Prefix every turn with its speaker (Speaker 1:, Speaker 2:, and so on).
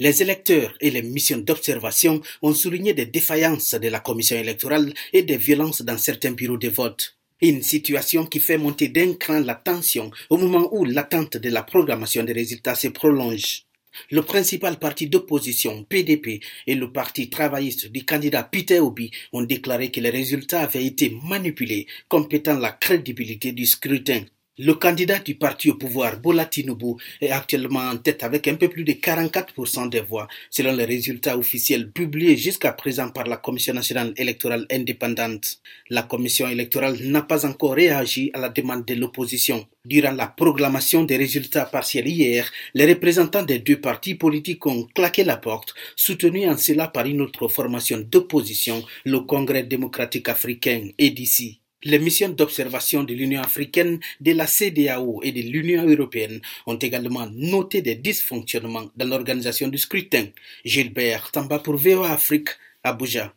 Speaker 1: Les électeurs et les missions d'observation ont souligné des défaillances de la commission électorale et des violences dans certains bureaux de vote. Une situation qui fait monter d'un cran la tension au moment où l'attente de la programmation des résultats se prolonge. Le principal parti d'opposition, PDP, et le parti travailliste du candidat Peter Obi ont déclaré que les résultats avaient été manipulés, compétant la crédibilité du scrutin. Le candidat du parti au pouvoir, Bola Tinubu, est actuellement en tête avec un peu plus de 44% des voix, selon les résultats officiels publiés jusqu'à présent par la Commission nationale électorale indépendante. La Commission électorale n'a pas encore réagi à la demande de l'opposition. Durant la proclamation des résultats partiels hier, les représentants des deux partis politiques ont claqué la porte, soutenus en cela par une autre formation d'opposition, le Congrès démocratique africain, EDC. Les missions d'observation de l'Union africaine, de la CDAO et de l'Union européenne ont également noté des dysfonctionnements dans l'organisation du scrutin. Gilbert Tamba pour VOA Afrique, Abuja.